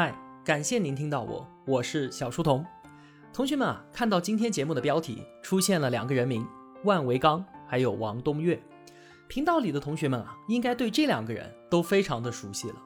嗨，感谢您听到我，我是小书童。同学们啊，看到今天节目的标题出现了两个人名，万维刚还有王东岳。频道里的同学们啊，应该对这两个人都非常的熟悉了。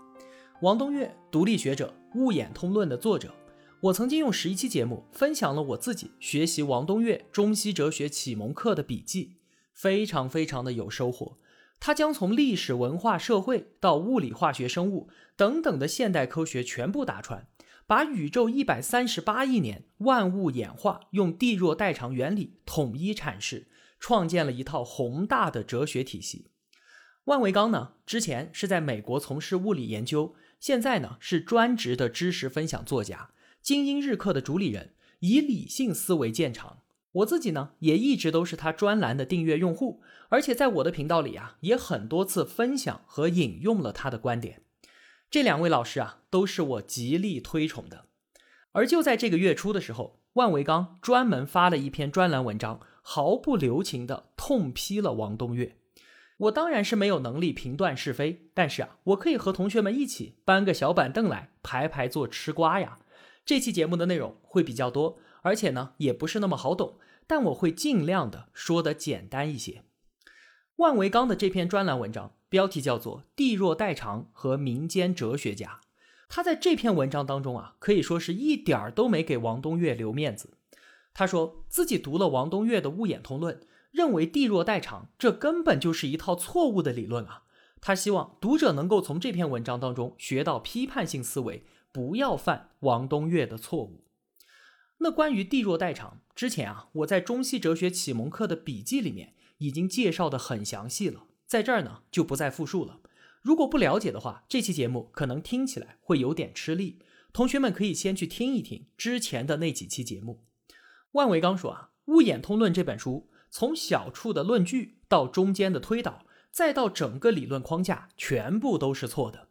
王东岳，独立学者，《物演通论》的作者。我曾经用十一期节目分享了我自己学习王东岳中西哲学启蒙课的笔记，非常非常的有收获。他将从历史文化社会到物理化学生物等等的现代科学全部打穿，把宇宙一百三十八亿年万物演化用地弱代偿原理统一阐释，创建了一套宏大的哲学体系。万维钢呢，之前是在美国从事物理研究，现在呢是专职的知识分享作家。精英日课的主理人以理性思维见长，我自己呢也一直都是他专栏的订阅用户，而且在我的频道里啊也很多次分享和引用了他的观点。这两位老师啊都是我极力推崇的。而就在这个月初的时候，万维刚专门发了一篇专栏文章，毫不留情地痛批了王东岳。我当然是没有能力评断是非，但是啊，我可以和同学们一起搬个小板凳来排排坐吃瓜呀。这期节目的内容会比较多，而且呢也不是那么好懂，但我会尽量的说的简单一些。万维钢的这篇专栏文章标题叫做《地弱代偿和民间哲学家》，他在这篇文章当中啊，可以说是一点儿都没给王东岳留面子。他说自己读了王东岳的《物演通论》，认为地弱代偿这根本就是一套错误的理论啊。他希望读者能够从这篇文章当中学到批判性思维。不要犯王东岳的错误。那关于地弱代偿，之前啊，我在中西哲学启蒙课的笔记里面已经介绍的很详细了，在这儿呢就不再复述了。如果不了解的话，这期节目可能听起来会有点吃力。同学们可以先去听一听之前的那几期节目。万维刚说啊，《物演通论》这本书从小处的论据到中间的推导，再到整个理论框架，全部都是错的。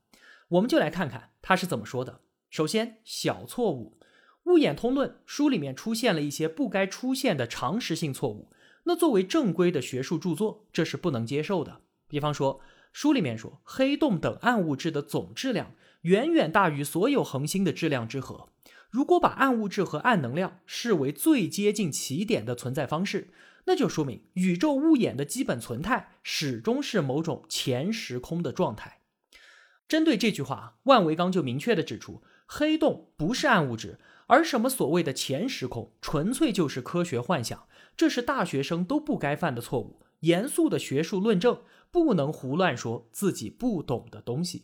我们就来看看他是怎么说的。首先，小错误，《物演通论》书里面出现了一些不该出现的常识性错误。那作为正规的学术著作，这是不能接受的。比方说，书里面说黑洞等暗物质的总质量远远大于所有恒星的质量之和。如果把暗物质和暗能量视为最接近起点的存在方式，那就说明宇宙物演的基本存态始终是某种前时空的状态。针对这句话，万维钢就明确地指出。黑洞不是暗物质，而什么所谓的前时空，纯粹就是科学幻想，这是大学生都不该犯的错误。严肃的学术论证，不能胡乱说自己不懂的东西。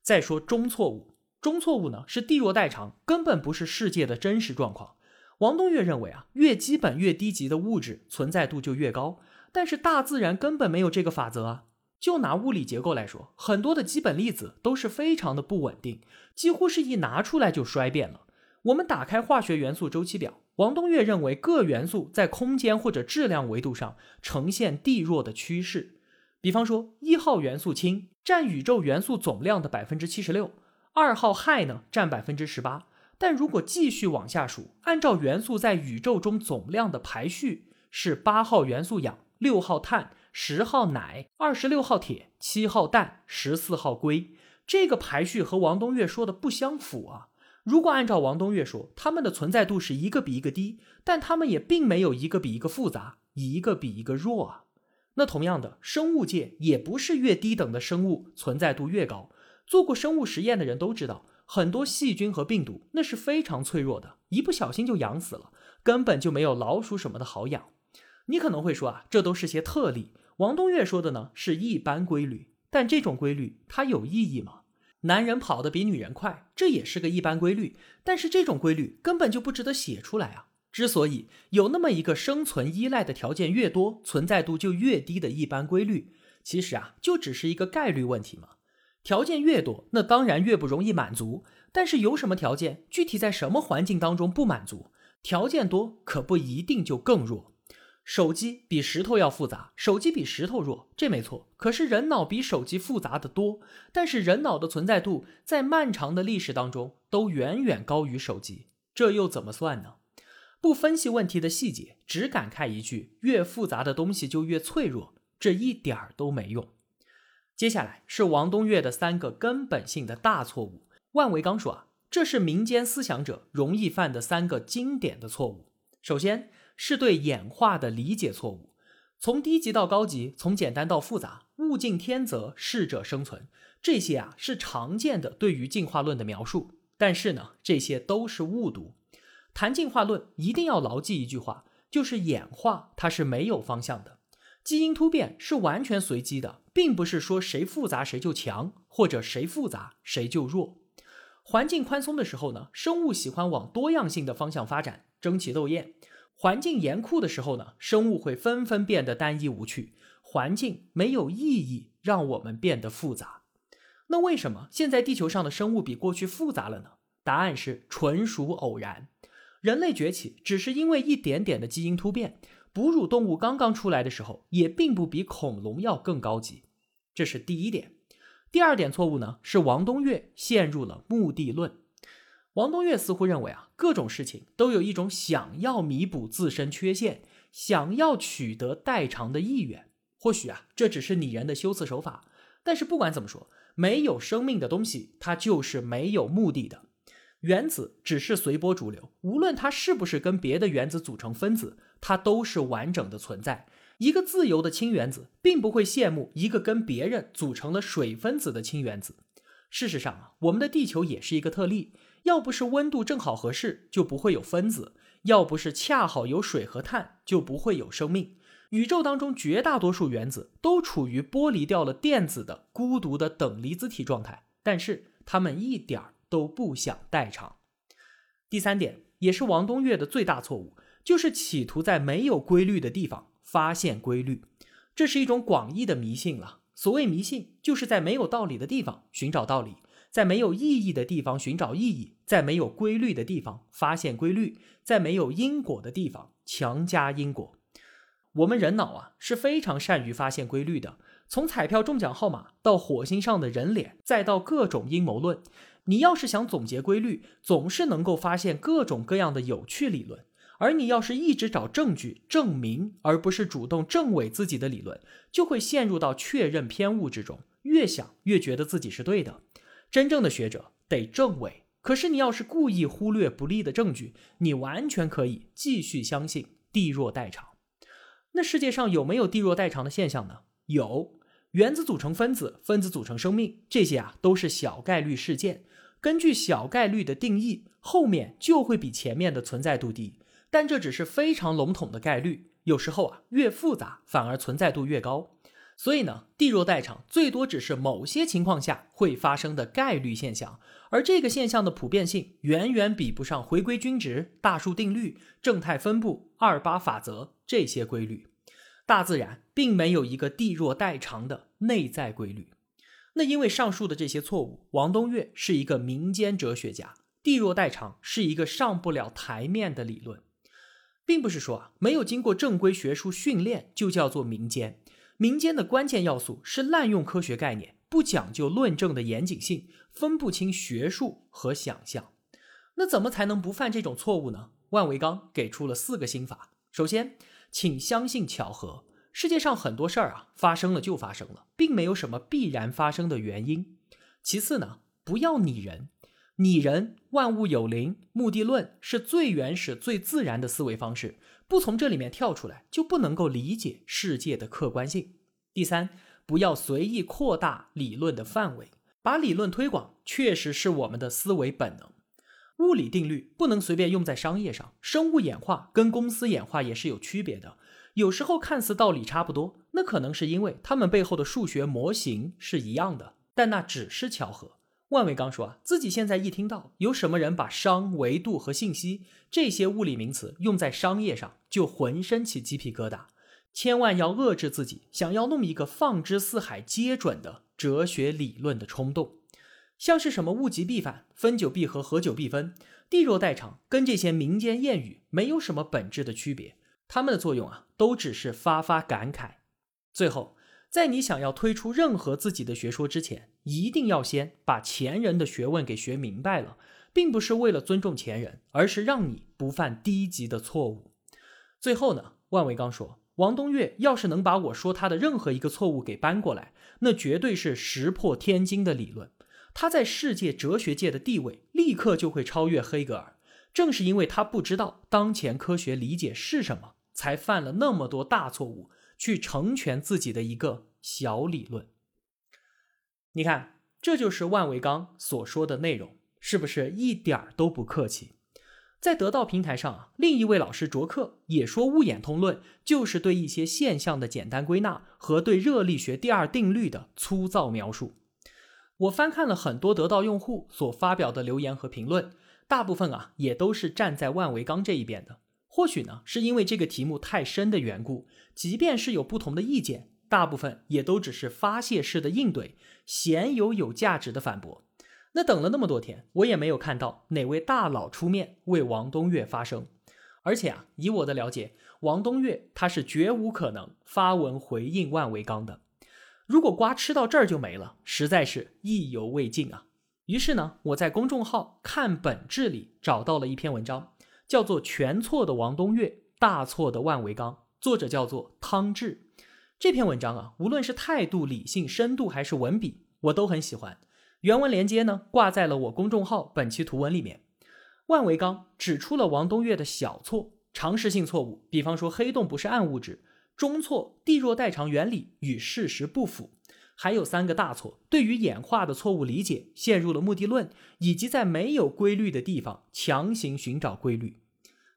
再说中错误，中错误呢是地弱代偿，根本不是世界的真实状况。王东岳认为啊，越基本越低级的物质存在度就越高，但是大自然根本没有这个法则啊。就拿物理结构来说，很多的基本粒子都是非常的不稳定，几乎是一拿出来就衰变了。我们打开化学元素周期表，王东岳认为各元素在空间或者质量维度上呈现递弱的趋势。比方说，一号元素氢占宇宙元素总量的百分之七十六，二号氦呢占百分之十八。但如果继续往下数，按照元素在宇宙中总量的排序，是八号元素氧，六号碳。十号氖，二十六号铁，七号氮，十四号硅，这个排序和王东岳说的不相符啊！如果按照王东岳说，它们的存在度是一个比一个低，但它们也并没有一个比一个复杂，一个比一个弱啊！那同样的，生物界也不是越低等的生物存在度越高。做过生物实验的人都知道，很多细菌和病毒那是非常脆弱的，一不小心就养死了，根本就没有老鼠什么的好养。你可能会说啊，这都是些特例。王东岳说的呢是一般规律，但这种规律它有意义吗？男人跑得比女人快，这也是个一般规律，但是这种规律根本就不值得写出来啊！之所以有那么一个生存依赖的条件越多，存在度就越低的一般规律，其实啊就只是一个概率问题嘛。条件越多，那当然越不容易满足。但是有什么条件，具体在什么环境当中不满足？条件多可不一定就更弱。手机比石头要复杂，手机比石头弱，这没错。可是人脑比手机复杂的多，但是人脑的存在度在漫长的历史当中都远远高于手机，这又怎么算呢？不分析问题的细节，只感慨一句：越复杂的东西就越脆弱，这一点儿都没用。接下来是王东岳的三个根本性的大错误。万维刚说啊，这是民间思想者容易犯的三个经典的错误。首先是对演化的理解错误，从低级到高级，从简单到复杂，物竞天择，适者生存，这些啊是常见的对于进化论的描述。但是呢，这些都是误读。谈进化论一定要牢记一句话，就是演化它是没有方向的，基因突变是完全随机的，并不是说谁复杂谁就强，或者谁复杂谁就弱。环境宽松的时候呢，生物喜欢往多样性的方向发展，争奇斗艳；环境严酷的时候呢，生物会纷纷变得单一无趣。环境没有意义，让我们变得复杂。那为什么现在地球上的生物比过去复杂了呢？答案是纯属偶然。人类崛起只是因为一点点的基因突变。哺乳动物刚刚出来的时候，也并不比恐龙要更高级。这是第一点。第二点错误呢，是王东岳陷入了目的论。王东岳似乎认为啊，各种事情都有一种想要弥补自身缺陷、想要取得代偿的意愿。或许啊，这只是拟人的修辞手法。但是不管怎么说，没有生命的东西，它就是没有目的的。原子只是随波逐流，无论它是不是跟别的原子组成分子，它都是完整的存在。一个自由的氢原子并不会羡慕一个跟别人组成了水分子的氢原子。事实上啊，我们的地球也是一个特例。要不是温度正好合适，就不会有分子；要不是恰好有水和碳，就不会有生命。宇宙当中绝大多数原子都处于剥离掉了电子的孤独的等离子体状态，但是它们一点儿都不想代偿。第三点，也是王东岳的最大错误，就是企图在没有规律的地方。发现规律，这是一种广义的迷信了。所谓迷信，就是在没有道理的地方寻找道理，在没有意义的地方寻找意义，在没有规律的地方发现规律，在没有因果的地方强加因果。我们人脑啊是非常善于发现规律的。从彩票中奖号码到火星上的人脸，再到各种阴谋论，你要是想总结规律，总是能够发现各种各样的有趣理论。而你要是一直找证据证明，而不是主动证伪自己的理论，就会陷入到确认偏误之中，越想越觉得自己是对的。真正的学者得证伪，可是你要是故意忽略不利的证据，你完全可以继续相信地弱代偿。那世界上有没有地弱代偿的现象呢？有，原子组成分子，分子组成生命，这些啊都是小概率事件。根据小概率的定义，后面就会比前面的存在度低。但这只是非常笼统的概率，有时候啊，越复杂反而存在度越高。所以呢，地弱代偿最多只是某些情况下会发生的概率现象，而这个现象的普遍性远远比不上回归均值、大数定律、正态分布、二八法则这些规律。大自然并没有一个地弱代偿的内在规律。那因为上述的这些错误，王东岳是一个民间哲学家，地弱代偿是一个上不了台面的理论。并不是说啊，没有经过正规学术训练就叫做民间。民间的关键要素是滥用科学概念，不讲究论证的严谨性，分不清学术和想象。那怎么才能不犯这种错误呢？万维刚给出了四个心法。首先，请相信巧合。世界上很多事儿啊，发生了就发生了，并没有什么必然发生的原因。其次呢，不要拟人。拟人，万物有灵，目的论是最原始、最自然的思维方式。不从这里面跳出来，就不能够理解世界的客观性。第三，不要随意扩大理论的范围，把理论推广，确实是我们的思维本能。物理定律不能随便用在商业上，生物演化跟公司演化也是有区别的。有时候看似道理差不多，那可能是因为它们背后的数学模型是一样的，但那只是巧合。万维刚说啊，自己现在一听到有什么人把商、维度和信息这些物理名词用在商业上，就浑身起鸡皮疙瘩。千万要遏制自己想要弄一个放之四海皆准的哲学理论的冲动。像是什么物极必反、分久必合、合久必分、地弱代偿，跟这些民间谚语没有什么本质的区别。它们的作用啊，都只是发发感慨。最后。在你想要推出任何自己的学说之前，一定要先把前人的学问给学明白了，并不是为了尊重前人，而是让你不犯低级的错误。最后呢，万维刚说，王东岳要是能把我说他的任何一个错误给搬过来，那绝对是石破天惊的理论。他在世界哲学界的地位立刻就会超越黑格尔。正是因为他不知道当前科学理解是什么，才犯了那么多大错误，去成全自己的一个小理论。你看，这就是万维刚所说的内容，是不是一点儿都不客气？在得到平台上啊，另一位老师卓克也说，物演通论就是对一些现象的简单归纳和对热力学第二定律的粗糙描述。我翻看了很多得到用户所发表的留言和评论，大部分啊也都是站在万维刚这一边的。或许呢，是因为这个题目太深的缘故，即便是有不同的意见。大部分也都只是发泄式的应对，鲜有有价值的反驳。那等了那么多天，我也没有看到哪位大佬出面为王东岳发声。而且啊，以我的了解，王东岳他是绝无可能发文回应万维刚的。如果瓜吃到这儿就没了，实在是意犹未尽啊。于是呢，我在公众号看本质里找到了一篇文章，叫做《全错的王东岳，大错的万维刚》，作者叫做汤志。这篇文章啊，无论是态度、理性、深度，还是文笔，我都很喜欢。原文连接呢，挂在了我公众号本期图文里面。万维刚指出了王东岳的小错、常识性错误，比方说黑洞不是暗物质；中错，地弱代偿原理与事实不符；还有三个大错，对于演化的错误理解，陷入了目的论，以及在没有规律的地方强行寻找规律。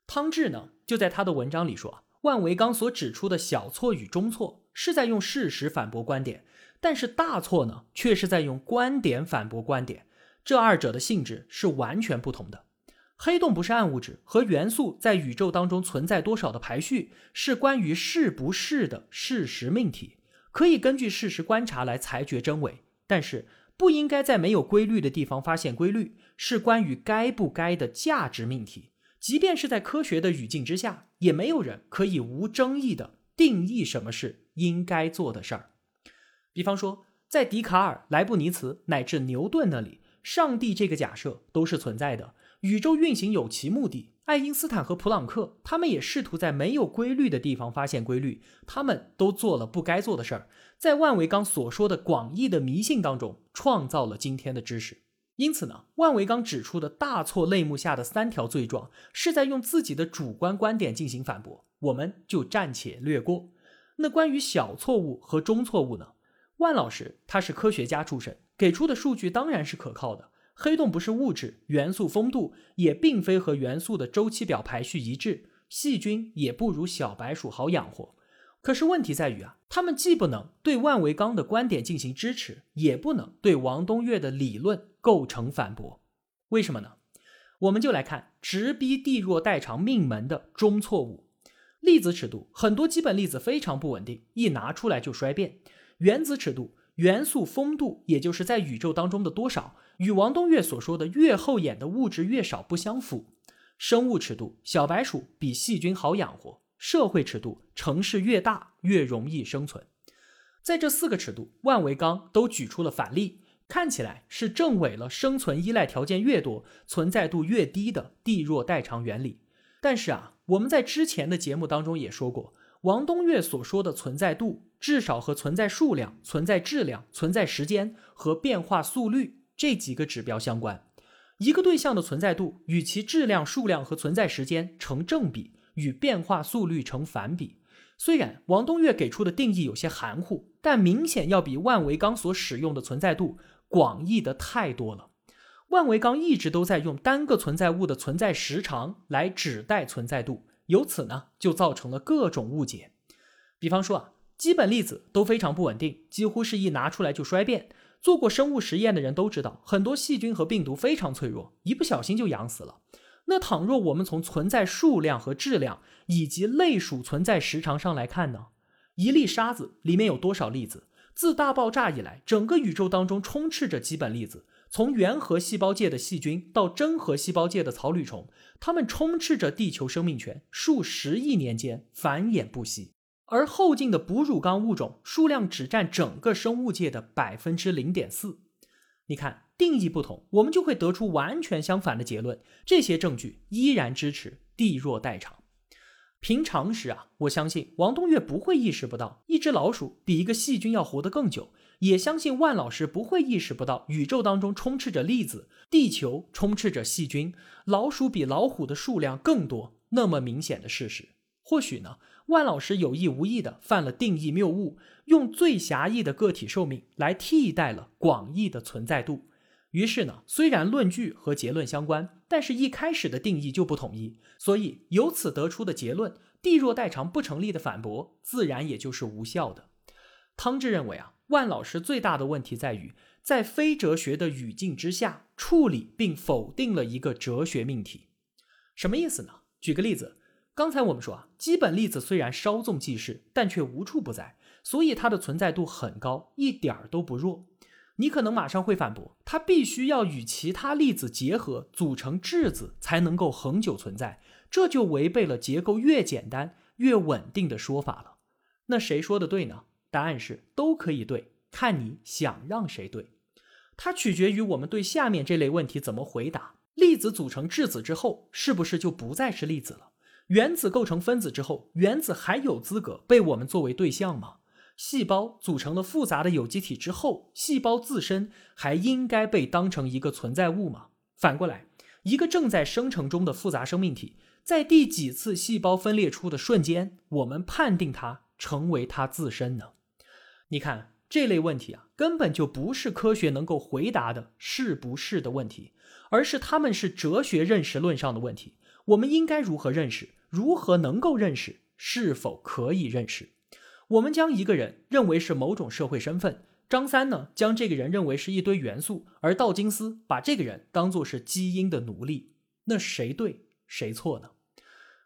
汤志呢，就在他的文章里说，万维刚所指出的小错与中错。是在用事实反驳观点，但是大错呢，却是在用观点反驳观点，这二者的性质是完全不同的。黑洞不是暗物质和元素在宇宙当中存在多少的排序，是关于是不是的事实命题，可以根据事实观察来裁决真伪，但是不应该在没有规律的地方发现规律，是关于该不该的价值命题。即便是在科学的语境之下，也没有人可以无争议的定义什么是。应该做的事儿，比方说，在笛卡尔、莱布尼茨乃至牛顿那里，上帝这个假设都是存在的。宇宙运行有其目的。爱因斯坦和普朗克，他们也试图在没有规律的地方发现规律，他们都做了不该做的事儿，在万维刚所说的广义的迷信当中，创造了今天的知识。因此呢，万维刚指出的大错类目下的三条罪状，是在用自己的主观观点进行反驳，我们就暂且略过。那关于小错误和中错误呢？万老师他是科学家出身，给出的数据当然是可靠的。黑洞不是物质，元素丰度也并非和元素的周期表排序一致，细菌也不如小白鼠好养活。可是问题在于啊，他们既不能对万维刚的观点进行支持，也不能对王东岳的理论构成反驳。为什么呢？我们就来看直逼地弱代偿命门的中错误。粒子尺度很多基本粒子非常不稳定，一拿出来就衰变。原子尺度元素丰度，也就是在宇宙当中的多少，与王东岳所说的越后眼的物质越少不相符。生物尺度小白鼠比细菌好养活。社会尺度城市越大越容易生存。在这四个尺度，万维刚都举出了反例，看起来是证伪了生存依赖条件越多，存在度越低的地弱代偿原理。但是啊，我们在之前的节目当中也说过，王东岳所说的存在度，至少和存在数量、存在质量、存在时间和变化速率这几个指标相关。一个对象的存在度与其质量、数量和存在时间成正比，与变化速率成反比。虽然王东岳给出的定义有些含糊，但明显要比万维刚所使用的存在度广义的太多了。万维刚一直都在用单个存在物的存在时长来指代存在度，由此呢就造成了各种误解。比方说啊，基本粒子都非常不稳定，几乎是一拿出来就衰变。做过生物实验的人都知道，很多细菌和病毒非常脆弱，一不小心就养死了。那倘若我们从存在数量和质量以及类属存在时长上来看呢？一粒沙子里面有多少粒子？自大爆炸以来，整个宇宙当中充斥着基本粒子。从原核细胞界的细菌到真核细胞界的草履虫，它们充斥着地球生命权，数十亿年间繁衍不息。而后进的哺乳纲物种数量只占整个生物界的百分之零点四。你看，定义不同，我们就会得出完全相反的结论。这些证据依然支持地弱代偿。凭常识啊，我相信王东岳不会意识不到，一只老鼠比一个细菌要活得更久。也相信万老师不会意识不到宇宙当中充斥着粒子，地球充斥着细菌，老鼠比老虎的数量更多，那么明显的事实。或许呢，万老师有意无意的犯了定义谬误，用最狭义的个体寿命来替代了广义的存在度。于是呢，虽然论据和结论相关，但是一开始的定义就不统一，所以由此得出的结论“地弱代偿不成立”的反驳，自然也就是无效的。汤志认为啊，万老师最大的问题在于在非哲学的语境之下处理并否定了一个哲学命题。什么意思呢？举个例子。刚才我们说啊，基本粒子虽然稍纵即逝，但却无处不在，所以它的存在度很高，一点儿都不弱。你可能马上会反驳，它必须要与其他粒子结合，组成质子才能够恒久存在，这就违背了结构越简单越稳定的说法了。那谁说的对呢？答案是都可以对，看你想让谁对。它取决于我们对下面这类问题怎么回答：粒子组成质子之后，是不是就不再是粒子了？原子构成分子之后，原子还有资格被我们作为对象吗？细胞组成了复杂的有机体之后，细胞自身还应该被当成一个存在物吗？反过来，一个正在生成中的复杂生命体，在第几次细胞分裂出的瞬间，我们判定它成为它自身呢？你看这类问题啊，根本就不是科学能够回答的是不是的问题，而是他们是哲学认识论上的问题。我们应该如何认识？如何能够认识？是否可以认识？我们将一个人认为是某种社会身份，张三呢将这个人认为是一堆元素，而道金斯把这个人当作是基因的奴隶。那谁对谁错呢？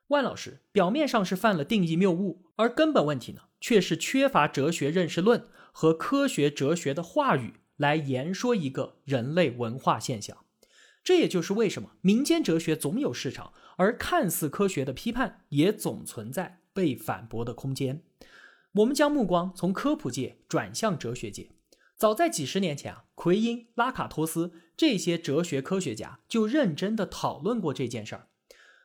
万老师表面上是犯了定义谬误，而根本问题呢，却是缺乏哲学认识论和科学哲学的话语来言说一个人类文化现象。这也就是为什么民间哲学总有市场。而看似科学的批判也总存在被反驳的空间。我们将目光从科普界转向哲学界。早在几十年前啊，奎因、拉卡托斯这些哲学科学家就认真的讨论过这件事儿。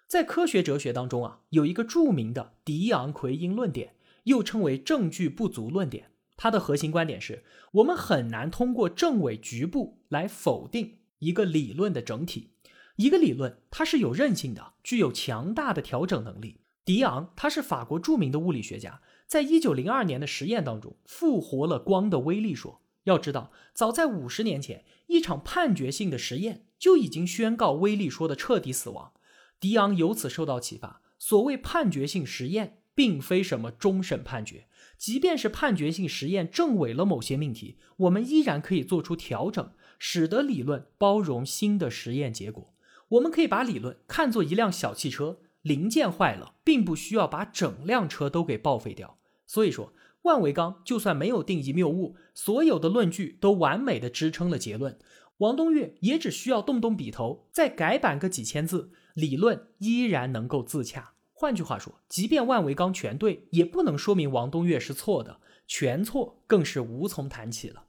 在科学哲学当中啊，有一个著名的迪昂奎因论点，又称为证据不足论点。它的核心观点是我们很难通过证伪局部来否定一个理论的整体。一个理论，它是有韧性的，具有强大的调整能力。迪昂他是法国著名的物理学家，在一九零二年的实验当中复活了光的威力说。要知道，早在五十年前，一场判决性的实验就已经宣告威力说的彻底死亡。迪昂由此受到启发，所谓判决性实验，并非什么终审判决，即便是判决性实验证伪了某些命题，我们依然可以做出调整，使得理论包容新的实验结果。我们可以把理论看作一辆小汽车，零件坏了，并不需要把整辆车都给报废掉。所以说，万维钢就算没有定义谬误，所有的论据都完美的支撑了结论，王东岳也只需要动动笔头，再改版个几千字，理论依然能够自洽。换句话说，即便万维钢全对，也不能说明王东岳是错的，全错更是无从谈起了。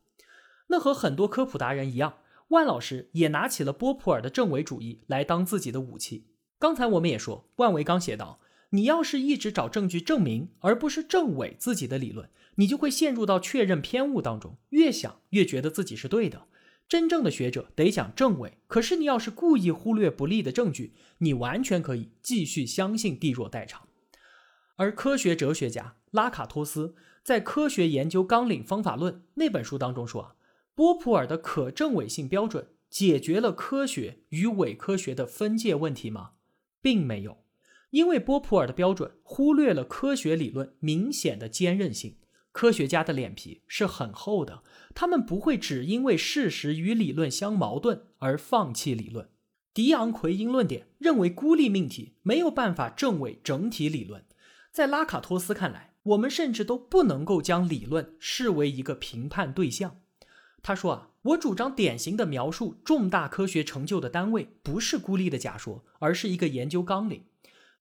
那和很多科普达人一样。万老师也拿起了波普尔的证伪主义来当自己的武器。刚才我们也说，万维刚写道：“你要是一直找证据证明，而不是证伪自己的理论，你就会陷入到确认偏误当中，越想越觉得自己是对的。真正的学者得讲证伪，可是你要是故意忽略不利的证据，你完全可以继续相信地弱代偿。”而科学哲学家拉卡托斯在《科学研究纲领方法论》那本书当中说啊。波普尔的可证伪性标准解决了科学与伪科学的分界问题吗？并没有，因为波普尔的标准忽略了科学理论明显的坚韧性。科学家的脸皮是很厚的，他们不会只因为事实与理论相矛盾而放弃理论。迪昂奎因论点认为孤立命题没有办法证伪整体理论，在拉卡托斯看来，我们甚至都不能够将理论视为一个评判对象。他说啊，我主张典型的描述重大科学成就的单位不是孤立的假说，而是一个研究纲领。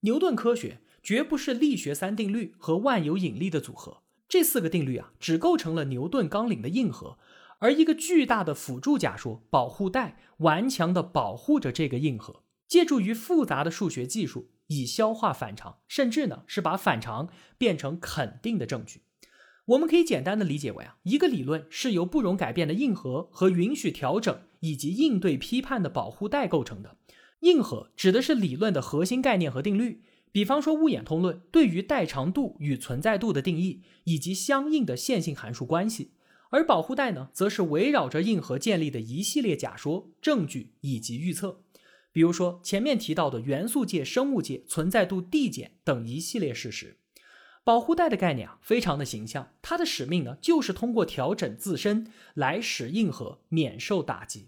牛顿科学绝不是力学三定律和万有引力的组合，这四个定律啊，只构成了牛顿纲领的硬核，而一个巨大的辅助假说保护带顽强地保护着这个硬核，借助于复杂的数学技术以消化反常，甚至呢是把反常变成肯定的证据。我们可以简单的理解为啊，一个理论是由不容改变的硬核和允许调整以及应对批判的保护带构成的。硬核指的是理论的核心概念和定律，比方说物演通论对于带长度与存在度的定义以及相应的线性函数关系。而保护带呢，则是围绕着硬核建立的一系列假说、证据以及预测。比如说前面提到的元素界、生物界存在度递减等一系列事实。保护带的概念啊，非常的形象。它的使命呢，就是通过调整自身来使硬核免受打击。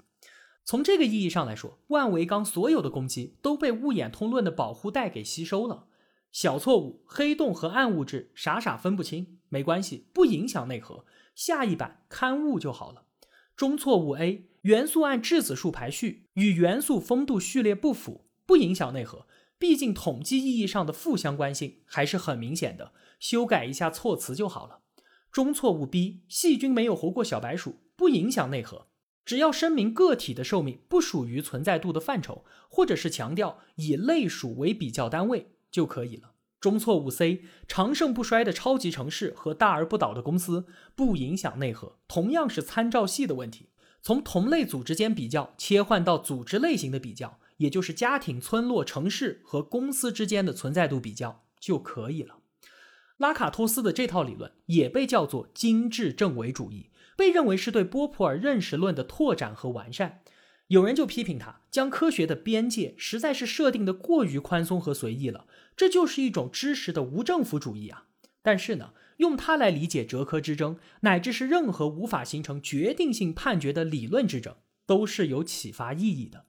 从这个意义上来说，万维钢所有的攻击都被物演通论的保护带给吸收了。小错误，黑洞和暗物质傻傻分不清，没关系，不影响内核。下一版刊物就好了。中错误 A，元素按质子数排序，与元素丰度序列不符，不影响内核。毕竟统计意义上的负相关性还是很明显的。修改一下措辞就好了。中错误 B，细菌没有活过小白鼠，不影响内核，只要声明个体的寿命不属于存在度的范畴，或者是强调以类属为比较单位就可以了。中错误 C，长盛不衰的超级城市和大而不倒的公司，不影响内核，同样是参照系的问题。从同类组织间比较切换到组织类型的比较，也就是家庭、村落、城市和公司之间的存在度比较就可以了。拉卡托斯的这套理论也被叫做精致正伪主义，被认为是对波普尔认识论的拓展和完善。有人就批评他将科学的边界实在是设定的过于宽松和随意了，这就是一种知识的无政府主义啊。但是呢，用它来理解哲科之争，乃至是任何无法形成决定性判决的理论之争，都是有启发意义的。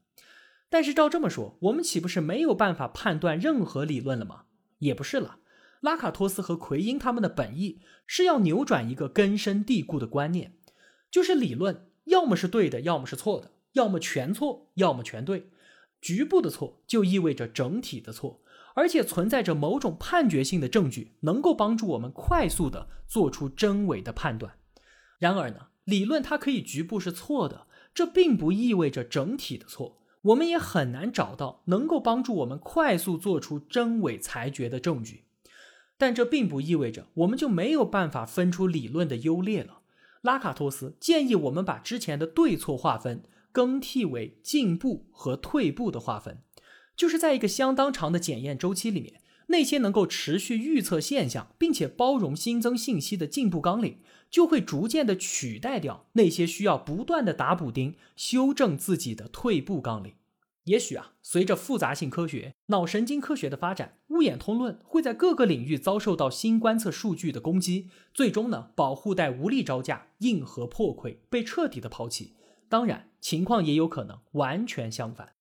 但是照这么说，我们岂不是没有办法判断任何理论了吗？也不是了。拉卡托斯和奎因他们的本意是要扭转一个根深蒂固的观念，就是理论要么是对的，要么是错的，要么全错，要么全对。局部的错就意味着整体的错，而且存在着某种判决性的证据，能够帮助我们快速的做出真伪的判断。然而呢，理论它可以局部是错的，这并不意味着整体的错。我们也很难找到能够帮助我们快速做出真伪裁决的证据。但这并不意味着我们就没有办法分出理论的优劣了。拉卡托斯建议我们把之前的对错划分更替为进步和退步的划分，就是在一个相当长的检验周期里面，那些能够持续预测现象并且包容新增信息的进步纲领，就会逐渐的取代掉那些需要不断的打补丁修正自己的退步纲领。也许啊，随着复杂性科学、脑神经科学的发展，物眼通论会在各个领域遭受到新观测数据的攻击，最终呢，保护带无力招架，硬核破溃，被彻底的抛弃。当然，情况也有可能完全相反，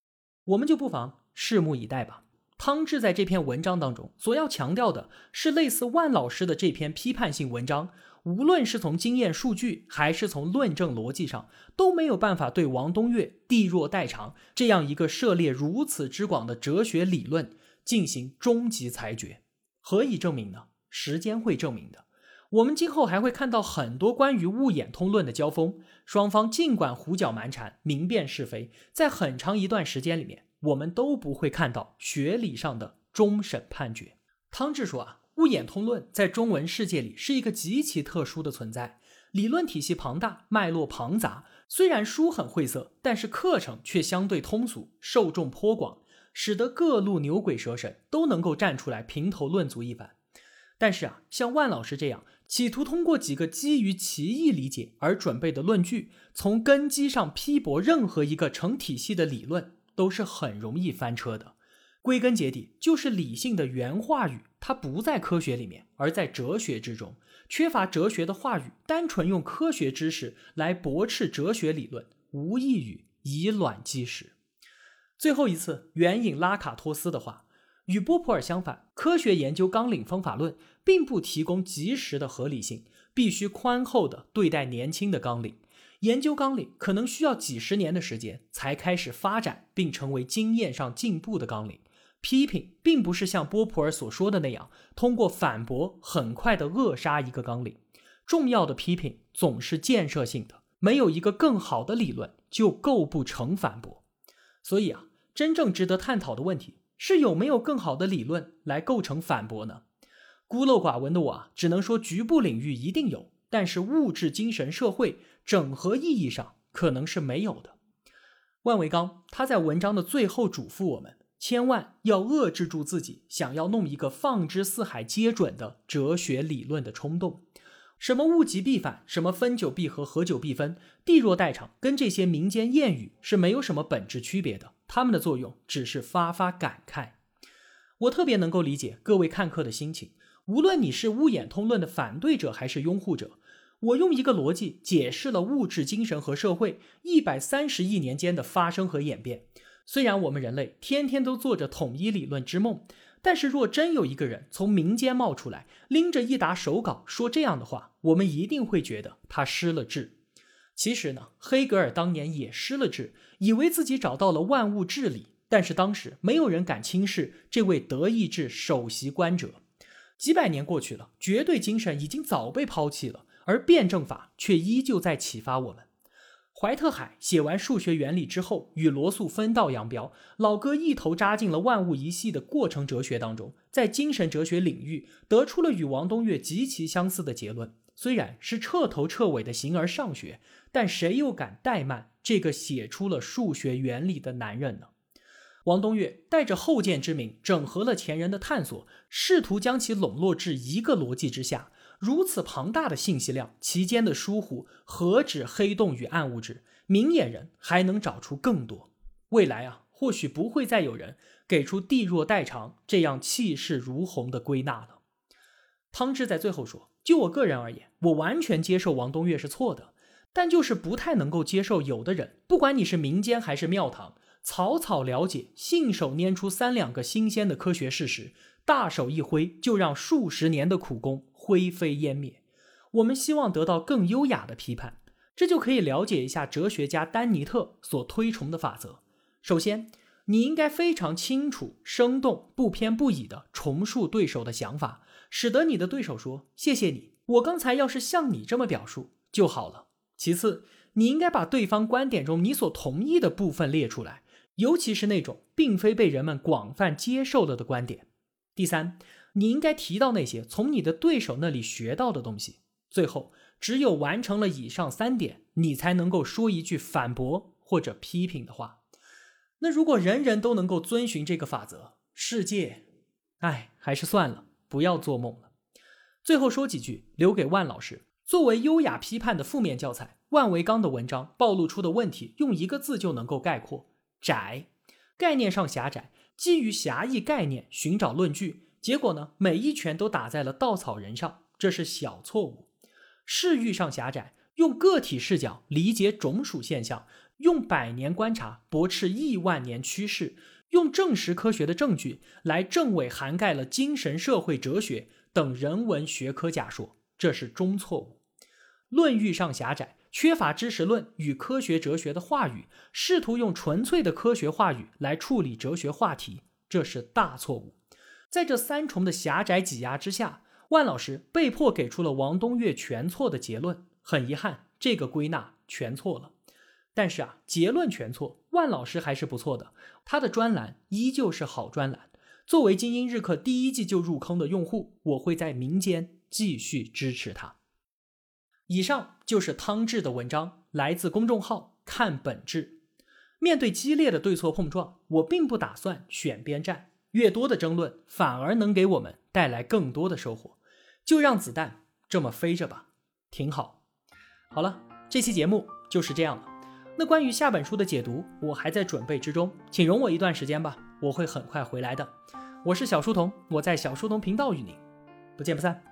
我们就不妨拭目以待吧。汤志在这篇文章当中所要强调的是，类似万老师的这篇批判性文章。无论是从经验数据，还是从论证逻辑上，都没有办法对王东岳地弱代偿这样一个涉猎如此之广的哲学理论进行终极裁决。何以证明呢？时间会证明的。我们今后还会看到很多关于物演通论的交锋，双方尽管胡搅蛮缠、明辨是非，在很长一段时间里面，我们都不会看到学理上的终审判决。汤志说啊。物演通论在中文世界里是一个极其特殊的存在，理论体系庞大，脉络庞杂。虽然书很晦涩，但是课程却相对通俗，受众颇广，使得各路牛鬼蛇神都能够站出来评头论足一番。但是啊，像万老师这样企图通过几个基于奇异理解而准备的论据，从根基上批驳任何一个成体系的理论，都是很容易翻车的。归根结底，就是理性的原话语，它不在科学里面，而在哲学之中。缺乏哲学的话语，单纯用科学知识来驳斥哲学理论，无异于以卵击石。最后一次援引拉卡托斯的话，与波普尔相反，科学研究纲领方法论并不提供及时的合理性，必须宽厚的对待年轻的纲领。研究纲领可能需要几十年的时间才开始发展并成为经验上进步的纲领。批评并不是像波普尔所说的那样，通过反驳很快的扼杀一个纲领。重要的批评总是建设性的，没有一个更好的理论就构不成反驳。所以啊，真正值得探讨的问题是有没有更好的理论来构成反驳呢？孤陋寡闻的我啊，只能说局部领域一定有，但是物质、精神、社会整合意义上可能是没有的。万维刚他在文章的最后嘱咐我们，千万要遏制住自己想要弄一个放之四海皆准的哲学理论的冲动。什么物极必反，什么分久必合，合久必分，地弱代偿，跟这些民间谚语是没有什么本质区别的。他们的作用只是发发感慨。我特别能够理解各位看客的心情，无论你是乌眼通论的反对者还是拥护者，我用一个逻辑解释了物质、精神和社会一百三十亿年间的发生和演变。虽然我们人类天天都做着统一理论之梦。但是，若真有一个人从民间冒出来，拎着一沓手稿说这样的话，我们一定会觉得他失了智。其实呢，黑格尔当年也失了智，以为自己找到了万物治理，但是当时没有人敢轻视这位德意志首席观者。几百年过去了，绝对精神已经早被抛弃了，而辩证法却依旧在启发我们。怀特海写完数学原理之后，与罗素分道扬镳。老哥一头扎进了万物一系的过程哲学当中，在精神哲学领域得出了与王东岳极其相似的结论。虽然是彻头彻尾的形而上学，但谁又敢怠慢这个写出了数学原理的男人呢？王东岳带着后见之明，整合了前人的探索，试图将其笼络至一个逻辑之下。如此庞大的信息量，其间的疏忽何止黑洞与暗物质？明眼人还能找出更多。未来啊，或许不会再有人给出“地弱代偿”这样气势如虹的归纳了。汤志在最后说：“就我个人而言，我完全接受王东岳是错的，但就是不太能够接受有的人，不管你是民间还是庙堂，草草了解，信手拈出三两个新鲜的科学事实，大手一挥就让数十年的苦功。”灰飞烟灭。我们希望得到更优雅的批判，这就可以了解一下哲学家丹尼特所推崇的法则。首先，你应该非常清楚、生动、不偏不倚地重述对手的想法，使得你的对手说：“谢谢你，我刚才要是像你这么表述就好了。”其次，你应该把对方观点中你所同意的部分列出来，尤其是那种并非被人们广泛接受了的观点。第三。你应该提到那些从你的对手那里学到的东西。最后，只有完成了以上三点，你才能够说一句反驳或者批评的话。那如果人人都能够遵循这个法则，世界，哎，还是算了，不要做梦了。最后说几句，留给万老师。作为优雅批判的负面教材，万维刚的文章暴露出的问题，用一个字就能够概括：窄。概念上狭窄，基于狭义概念寻找论据。结果呢？每一拳都打在了稻草人上，这是小错误。视域上狭窄，用个体视角理解种属现象，用百年观察驳斥亿万年趋势，用证实科学的证据来证伪涵盖了精神、社会、哲学等人文学科假说，这是中错误。论域上狭窄，缺乏知识论与科学哲学的话语，试图用纯粹的科学话语来处理哲学话题，这是大错误。在这三重的狭窄挤压之下，万老师被迫给出了王东岳全错的结论。很遗憾，这个归纳全错了。但是啊，结论全错，万老师还是不错的。他的专栏依旧是好专栏。作为精英日课第一季就入坑的用户，我会在民间继续支持他。以上就是汤志的文章，来自公众号看本质。面对激烈的对错碰撞，我并不打算选边站。越多的争论，反而能给我们带来更多的收获。就让子弹这么飞着吧，挺好。好了，这期节目就是这样了。那关于下本书的解读，我还在准备之中，请容我一段时间吧，我会很快回来的。我是小书童，我在小书童频道与您不见不散。